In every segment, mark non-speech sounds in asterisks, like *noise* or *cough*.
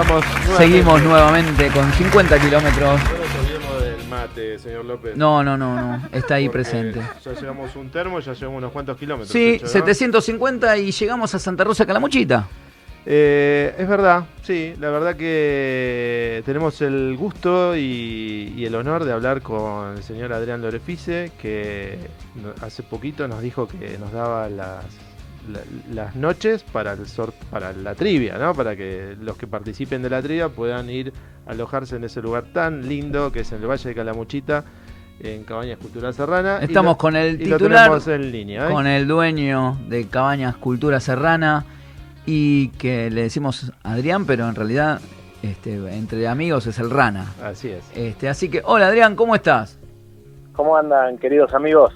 Estamos Seguimos nuevamente con 50 kilómetros. No nos olvidemos del mate, señor López. No, no, no, no. Está ahí Porque presente. Ya llevamos un termo, ya llevamos unos cuantos kilómetros. Sí, hecho, ¿no? 750 y llegamos a Santa Rosa Calamuchita. Eh, es verdad, sí, la verdad que tenemos el gusto y, y el honor de hablar con el señor Adrián Lorefice, que hace poquito nos dijo que nos daba las, la- las noches para, el sort, para la trivia, ¿no? Para que los que participen de la trivia puedan ir a alojarse en ese lugar tan lindo que es en el Valle de Calamuchita, en Cabañas Cultural Serrana. Estamos lo- con el titular, tenemos en línea. ¿eh? con el dueño de Cabañas Cultura Serrana y que le decimos Adrián, pero en realidad este, entre amigos es el Rana. Así es. Este, así que, hola Adrián, ¿cómo estás? ¿Cómo andan, queridos amigos?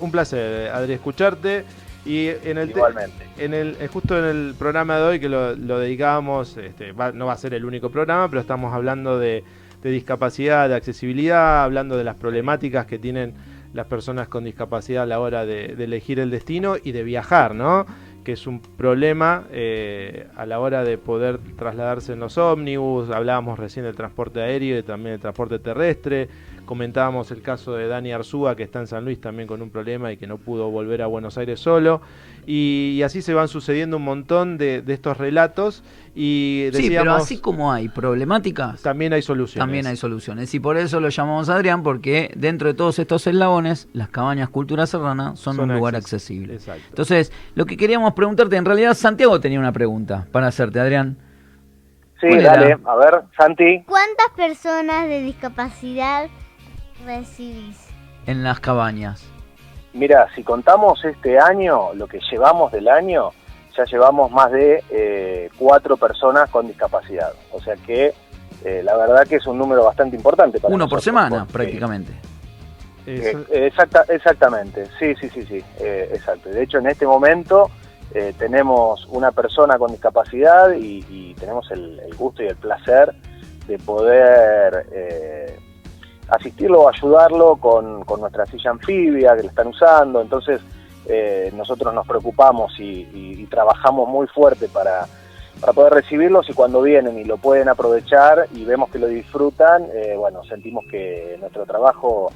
Un placer, Adri, escucharte. Y en el te- Igualmente. en el, eh, justo en el programa de hoy, que lo, lo dedicábamos, este, va- no va a ser el único programa, pero estamos hablando de, de discapacidad, de accesibilidad, hablando de las problemáticas que tienen las personas con discapacidad a la hora de, de elegir el destino y de viajar, ¿no? Que es un problema eh, a la hora de poder trasladarse en los ómnibus. Hablábamos recién del transporte aéreo y también del transporte terrestre. Comentábamos el caso de Dani Arzúa, que está en San Luis también con un problema y que no pudo volver a Buenos Aires solo. Y, y así se van sucediendo un montón de, de estos relatos. Y Sí, pero así como hay problemáticas, también hay soluciones. también hay soluciones. Y por eso lo llamamos a Adrián, porque dentro de todos estos eslabones, las Cabañas Cultura Serrana son, Son un lugar acces- accesible. Exacto. Entonces, lo que queríamos preguntarte, en realidad Santiago tenía una pregunta para hacerte, Adrián. Sí, dale, a ver, Santi. ¿Cuántas personas de discapacidad recibís? En las cabañas. Mira, si contamos este año, lo que llevamos del año, ya llevamos más de eh, cuatro personas con discapacidad. O sea que eh, la verdad que es un número bastante importante. Para Uno por semana, porque- prácticamente. Eh, exacta, exactamente, sí, sí, sí, sí, eh, exacto. De hecho, en este momento eh, tenemos una persona con discapacidad y, y tenemos el, el gusto y el placer de poder eh, asistirlo o ayudarlo con, con nuestra silla anfibia que la están usando. Entonces, eh, nosotros nos preocupamos y, y- y trabajamos muy fuerte para, para poder recibirlos y cuando vienen y lo pueden aprovechar y vemos que lo disfrutan, eh, bueno, sentimos que nuestro trabajo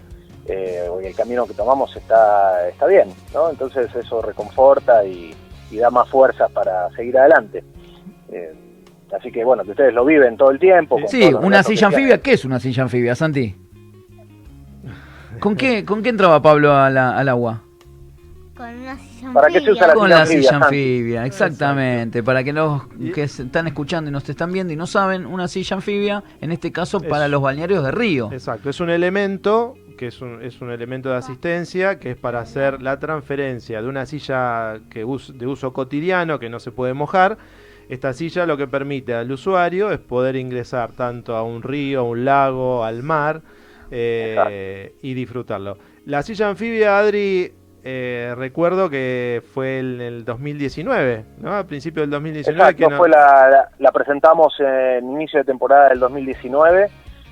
eh, o el camino que tomamos está, está bien, ¿no? Entonces eso reconforta y, y da más fuerzas para seguir adelante. Eh, así que bueno, que ustedes lo viven todo el tiempo. con Sí, una silla anfibia. ¿Qué es una silla anfibia, Santi? ¿Con qué, ¿Con qué entraba Pablo a la- al agua? Con una silla ¿Para qué se usa la Con la silla anfibia, exactamente. Para que los que se están escuchando y nos están viendo y no saben, una silla anfibia, en este caso para Es- los balnearios de río. Exacto, es un elemento que es un, es un elemento de asistencia que es para hacer la transferencia de una silla que us- de uso cotidiano que no se puede mojar. Esta silla lo que permite al usuario es poder ingresar tanto a un río, a un lago, al mar eh, y disfrutarlo. La silla anfibia, Adri, eh, recuerdo que fue en el 2019, ¿no? A principios del 2019. Exacto, que no- fue la, la- la presentamos en inicio de temporada del 2019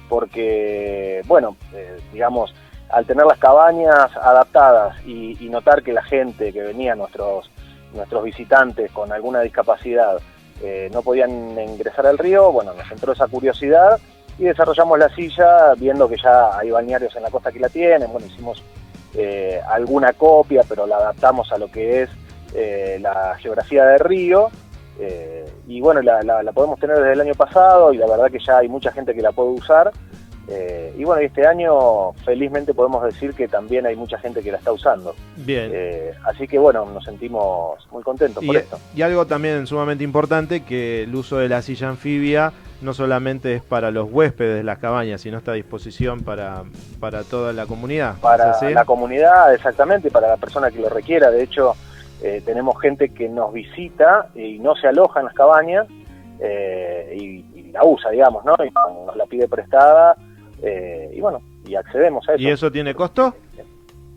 porque, bueno, eh, digamos, al tener las cabañas adaptadas y, y notar que la gente que venía, nuestros, nuestros visitantes con alguna discapacidad, eh, no podían ingresar al río, bueno, nos entró esa curiosidad y desarrollamos la silla viendo que ya hay balnearios en la costa que la tienen, bueno, hicimos eh, alguna copia, pero la adaptamos a lo que es eh, la geografía del río. eh, y bueno, la, la- la podemos tener desde el año pasado y la verdad que ya hay mucha gente que la puede usar. eh, y bueno, este año felizmente podemos decir que también hay mucha gente que la está usando. Bien. Eh, así que bueno, nos sentimos muy contentos por esto. y algo también sumamente importante, que el uso de la silla anfibia no solamente es para los huéspedes de las cabañas, sino está a disposición para, para toda la comunidad. para la comunidad, exactamente, para la persona que lo requiera. De hecho, eh, tenemos gente que nos visita y no se aloja en las cabañas eh, y, y la usa, digamos, ¿no? Y nos la pide prestada eh, y bueno, y accedemos a eso. ¿Y eso tiene costo?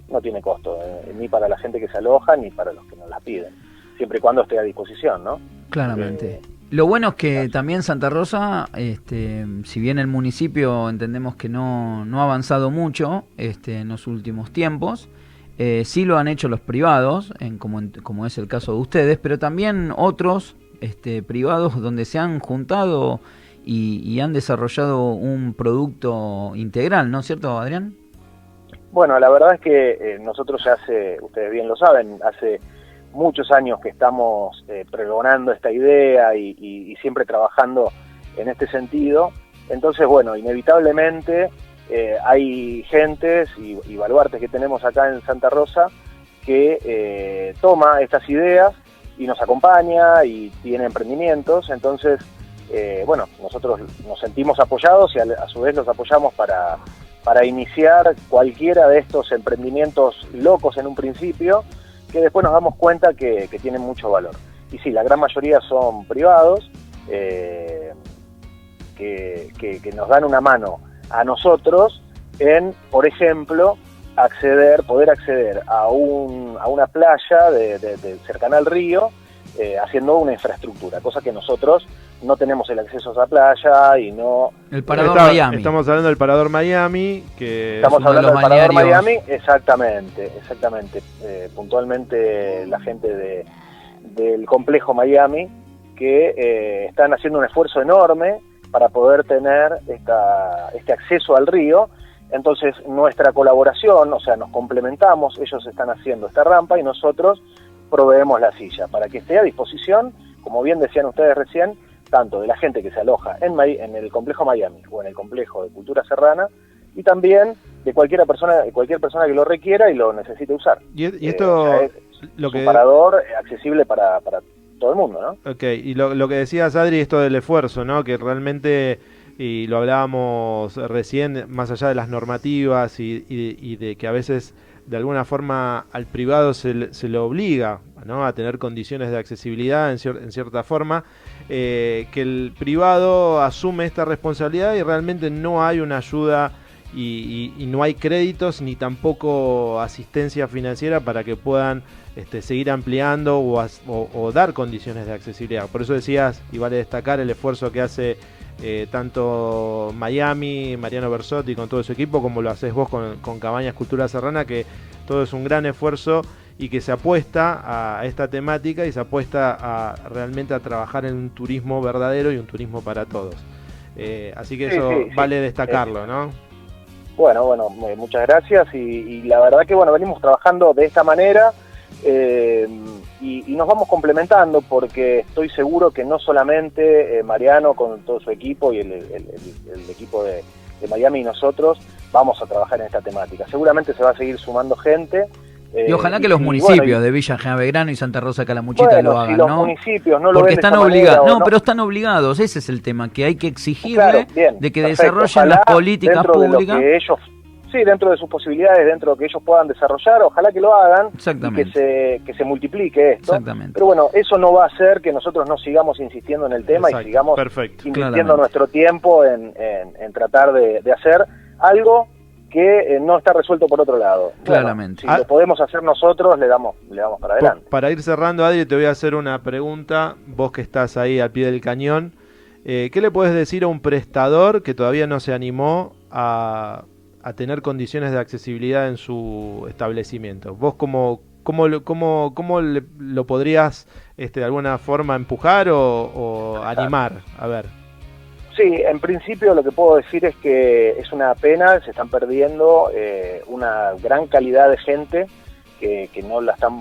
No tiene costo, eh, ni para la gente que se aloja ni para los que nos la piden, siempre y cuando esté a disposición, ¿no? Claramente. Lo bueno es que también Santa Rosa, este, si bien el municipio entendemos que no, no ha avanzado mucho este, en los últimos tiempos, eh, sí lo han hecho los privados, en, como, en- como es el caso de ustedes, pero también otros este, privados donde se han juntado y, han desarrollado un producto integral, ¿no es cierto, Adrián? Bueno, la verdad es que eh, nosotros hace, ustedes bien lo saben, hace muchos años que estamos eh, pregonando esta idea y, siempre trabajando en este sentido. Entonces, bueno, inevitablemente eh, hay gentes y, y, baluartes que tenemos acá en Santa Rosa que eh, toma estas ideas y nos acompaña y tiene emprendimientos. Entonces, eh, bueno, nosotros nos sentimos apoyados y a, su vez los apoyamos para, para iniciar cualquiera de estos emprendimientos locos en un principio, que después nos damos cuenta que, tienen mucho valor. Y sí, la gran mayoría son privados, eh, que, que, nos dan una mano a nosotros en, por ejemplo, acceder, poder acceder a, un, a una playa de, cercana al río, eh, haciendo una infraestructura, cosa que nosotros no tenemos el acceso a esa playa y no... El Parador Miami. Estamos hablando del Parador Miami, que... Estamos hablando del Parador Miami, exactamente, exactamente. Eh, puntualmente la gente de, del complejo Miami, que eh, están haciendo un esfuerzo enorme para poder tener esta, este acceso al río. Entonces nuestra colaboración, o sea, nos complementamos, ellos están haciendo esta rampa y nosotros proveemos la silla para que esté a disposición, como bien decían ustedes recién, tanto de la gente que se aloja en, en el complejo Miami o en el complejo de Cultura Serrana y también de cualquier persona, cualquier persona que lo requiera y lo necesite usar. Y, eh, esto es lo que... un parador accesible para, para todo el mundo, ¿no? Ok, y lo, lo que decías Adri, esto del esfuerzo, ¿no? Que realmente y lo hablábamos recién, más allá de las normativas y, y, de que a veces de alguna forma al privado se, se lo obliga ¿no? a tener condiciones de accesibilidad en, en cierta forma, eh, que el privado asume esta responsabilidad y realmente no hay una ayuda y, no hay créditos ni tampoco asistencia financiera para que puedan este, seguir ampliando o, dar condiciones de accesibilidad. Por eso decías, y vale destacar el esfuerzo que hace eh, tanto Miami, Mariano Bersotti con todo su equipo, como lo haces vos con Cabañas Cultura Serrana, que todo es un gran esfuerzo y que se apuesta a esta temática y se apuesta a realmente a trabajar en un turismo verdadero y un turismo para todos. Eh, así que eso vale destacarlo, ¿no? Bueno, bueno, eh, muchas gracias y, la verdad que bueno, venimos trabajando de esta manera eh, y, nos vamos complementando porque estoy seguro que no solamente Mariano con todo su equipo y el, equipo de, de Miami y nosotros vamos a trabajar en esta temática. Seguramente se va a seguir sumando gente y ojalá eh, que los municipios de Villa General y Santa Rosa Calamuchita lo hagan, los municipios no lo Porque están obligados. No, pero están obligados. Ese es el tema, que hay que exigirle de que desarrollen las políticas públicas. ellos, sí, dentro de sus posibilidades, dentro de lo que ellos puedan desarrollar, ojalá que lo hagan. Y que se, que se multiplique esto. Exactamente. Pero bueno, eso no va a hacer que nosotros no sigamos insistiendo en el tema y sigamos invirtiendo nuestro tiempo en, en, tratar de, de hacer algo que eh, no está resuelto por otro lado. Claramente. si lo podemos hacer nosotros, le damos, le damos para adelante. Para ir cerrando, Adri, te voy a hacer una pregunta. Vos que estás ahí al pie del cañón, eh, ¿qué le puedes decir a un prestador que todavía no se animó a, tener condiciones de accesibilidad en su establecimiento? ¿Vos cómo, cómo, cómo, cómo lo podrías este, de alguna forma empujar o animar? A ver. Sí, en principio lo que puedo decir es que es una pena, se están perdiendo eh, una gran calidad de gente que, no la están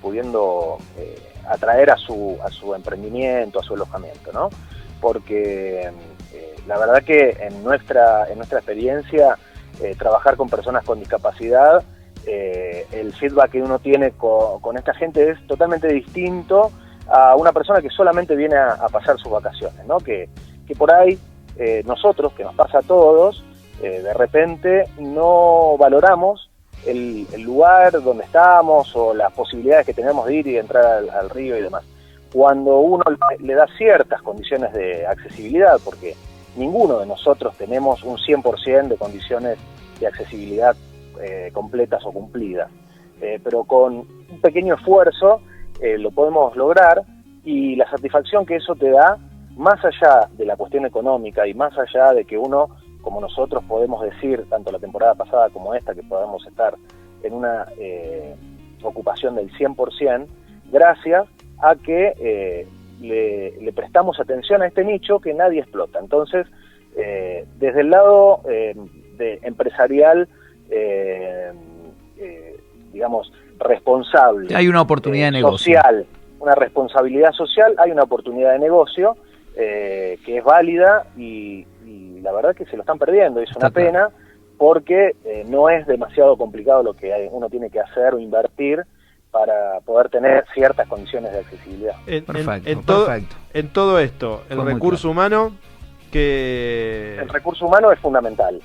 pudiendo eh, atraer a su, a su emprendimiento, a su alojamiento, ¿no? Porque eh, la verdad que en nuestra, en nuestra experiencia, trabajar con personas con discapacidad, el feedback que uno tiene con, esta gente es totalmente distinto a una persona que solamente viene a, a pasar sus vacaciones, ¿no? Que, que por ahí eh, nosotros, que nos pasa a todos, eh, de repente no valoramos el, lugar donde estamos o las posibilidades que tenemos de ir y de entrar al, río y demás. Cuando uno le, da ciertas condiciones de accesibilidad, porque ninguno de nosotros tenemos un 100% de condiciones de accesibilidad eh, completas o cumplidas, pero con un pequeño esfuerzo lo podemos lograr y la satisfacción que eso te da más allá de la cuestión económica y más allá de que uno, como nosotros podemos decir, tanto la temporada pasada como esta, que podamos estar en una eh, ocupación del 100%, gracias a que eh, le, le prestamos atención a este nicho que nadie explota. Entonces, eh, desde el lado eh, de empresarial, eh, digamos, responsable. Hay una oportunidad de negocio. Social, una responsabilidad social, hay una oportunidad de negocio eh, que es válida y, y la verdad que se lo están perdiendo. Es una pena porque eh, no es demasiado complicado lo que hay- uno tiene que hacer o invertir para poder tener ciertas condiciones de accesibilidad. En, Perfecto, en todo, perfecto. en todo esto, el Fue recurso humano que... El recurso humano es fundamental.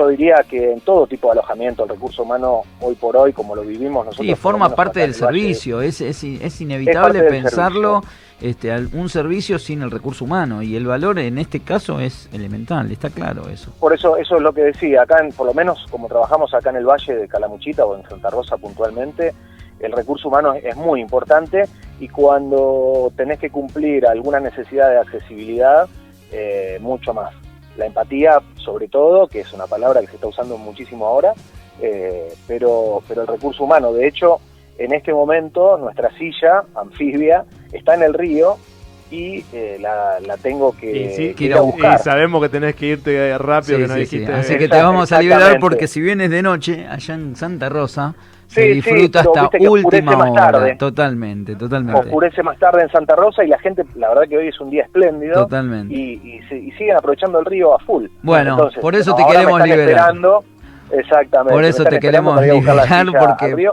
Yo diría que en todo tipo de alojamiento el recurso humano hoy por hoy, como lo vivimos nosotros... Sí, forma parte del servicio, es, es, inevitable pensarlo, este, un servicio sin el recurso humano, y el valor en este caso es elemental, está claro eso. Por eso, eso es lo que decía, acá en- por lo menos como trabajamos acá en el Valle de Calamuchita o en Santa Rosa puntualmente, el recurso humano es, es muy importante y cuando tenés que cumplir alguna necesidad de accesibilidad, eh, mucho más. La empatía, sobre todo, que es una palabra que se está usando muchísimo ahora, eh, pero, pero el recurso humano, de hecho, en este momento nuestra silla anfibia está en el río y eh, la, la tengo que, Y, sí, que ir a y buscar. sabemos que tenés que irte rápido, Sí, que no sí, sí. dijiste... Así que te vamos a liberar porque si vienes de noche, allá en Santa Rosa, se sí, disfruta hasta última más hora. tarde. Totalmente, totalmente. oscurece más tarde en Santa Rosa y la gente, la verdad que hoy es un día espléndido Totalmente. y, y, se- y siguen aprovechando el río a full. Bueno, por eso te queremos liberar. esperando, exactamente. Por eso te queremos liberar porque-.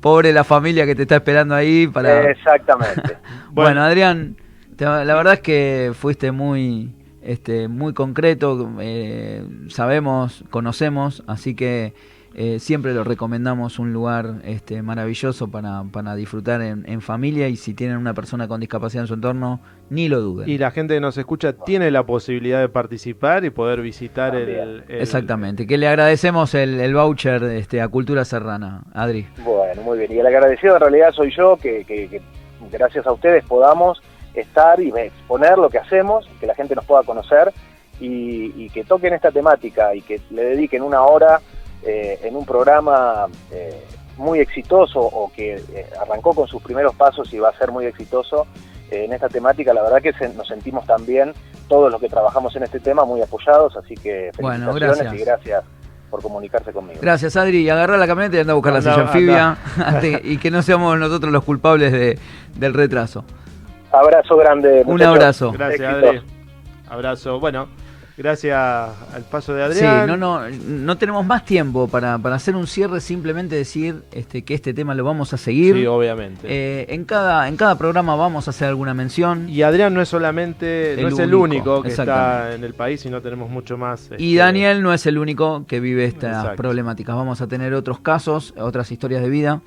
Pobre la familia que te está esperando ahí para... Exactamente. Bueno, *laughs* Bueno. Adrián, la verdad es que fuiste muy, este, muy concreto, eh, sabemos, conocemos, así que eh, siempre lo recomendamos un lugar este, maravilloso para, para disfrutar en, en familia y si tienen una persona con discapacidad en su entorno, ni lo duden. Y la gente que nos escucha tiene la posibilidad de participar y poder visitar el, Exactamente, que le agradecemos el, el voucher este, a Cultura Serrana, Adri. Bueno, muy bien. Y el agradecido en realidad soy yo, que, que- que gracias a ustedes podamos estar y exponer lo que hacemos, que la gente nos pueda conocer y, y que toquen esta temática y que le dediquen una hora eh, en un programa eh, muy exitoso o que eh, arrancó con sus primeros pasos y va a ser muy exitoso eh, en esta temática. La verdad que se- nos sentimos también, todos los que trabajamos en este tema, muy apoyados, así que Bueno, felicitaciones gracias. y gracias por comunicarse conmigo. Gracias, Adri. Y agarra la camioneta y anda a buscar la silla anfibia anda. *laughs* antes- y que no seamos nosotros los culpables de- del retraso. Abrazo grande. Un abrazo. Gracias. Adri. Abrazo. Bueno, gracias al paso de Sí, Adrián. no, no, no tenemos más tiempo para, para hacer un cierre, simplemente decir este, que este tema lo vamos a seguir. Sí, obviamente. Eh, en, cada, en cada programa vamos a hacer alguna mención. y Adrián no es solamente, no El es el único, único que está en el país, sino tenemos mucho más. Y este, Daniel no es el único que vive estas Exacto. problemáticas. Vamos a tener otros casos, otras historias de vida.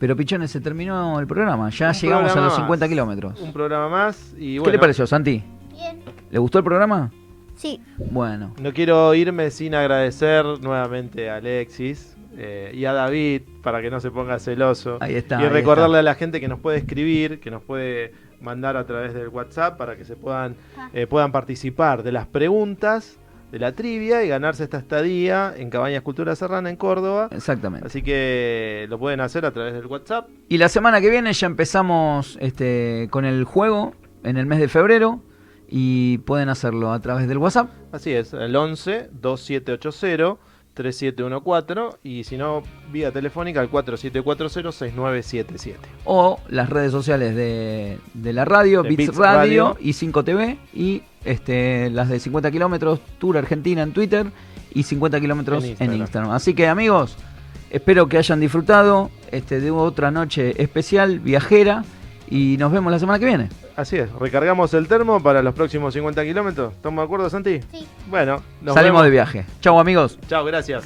Pero Pichones, se terminó el programa. Ya Un llegamos a los más. 50 kilómetros. Un programa más. Y ¿Qué bueno, le pareció, Santi? Bien. ¿Le gustó el programa? Sí. Bueno, No quiero irme sin agradecer nuevamente a Alexis eh, y a David para que no se ponga celoso. ahí está. y ahí recordarle está. a la gente que nos puede escribir, que nos puede mandar a través del WhatsApp para que se puedan, eh, puedan participar de las preguntas, de la trivia y ganarse esta estadía en Cabañas Cultura Serrana en Córdoba. Exactamente. Así que lo pueden hacer a través del WhatsApp. Y la semana que viene ya empezamos este, con el juego en el mes de febrero y pueden hacerlo a través del WhatsApp. Así es, el 11 2780 3714 y si no, vía telefónica al 4740 6977. o las redes sociales de, de la radio, Bits radio, Radio. y 5TV y este, las de 50 kilómetros, Tour Argentina en Twitter y 50 kilómetros En en Instagram. Así que amigos, espero que hayan disfrutado este, de otra noche especial, viajera, y nos vemos la semana que viene. Así es, recargamos el termo para los próximos 50 kilómetros. ¿Estamos de acuerdo, Santi? Sí. Bueno, nos Salimos vemos. de viaje. Chau amigos. Chao, gracias.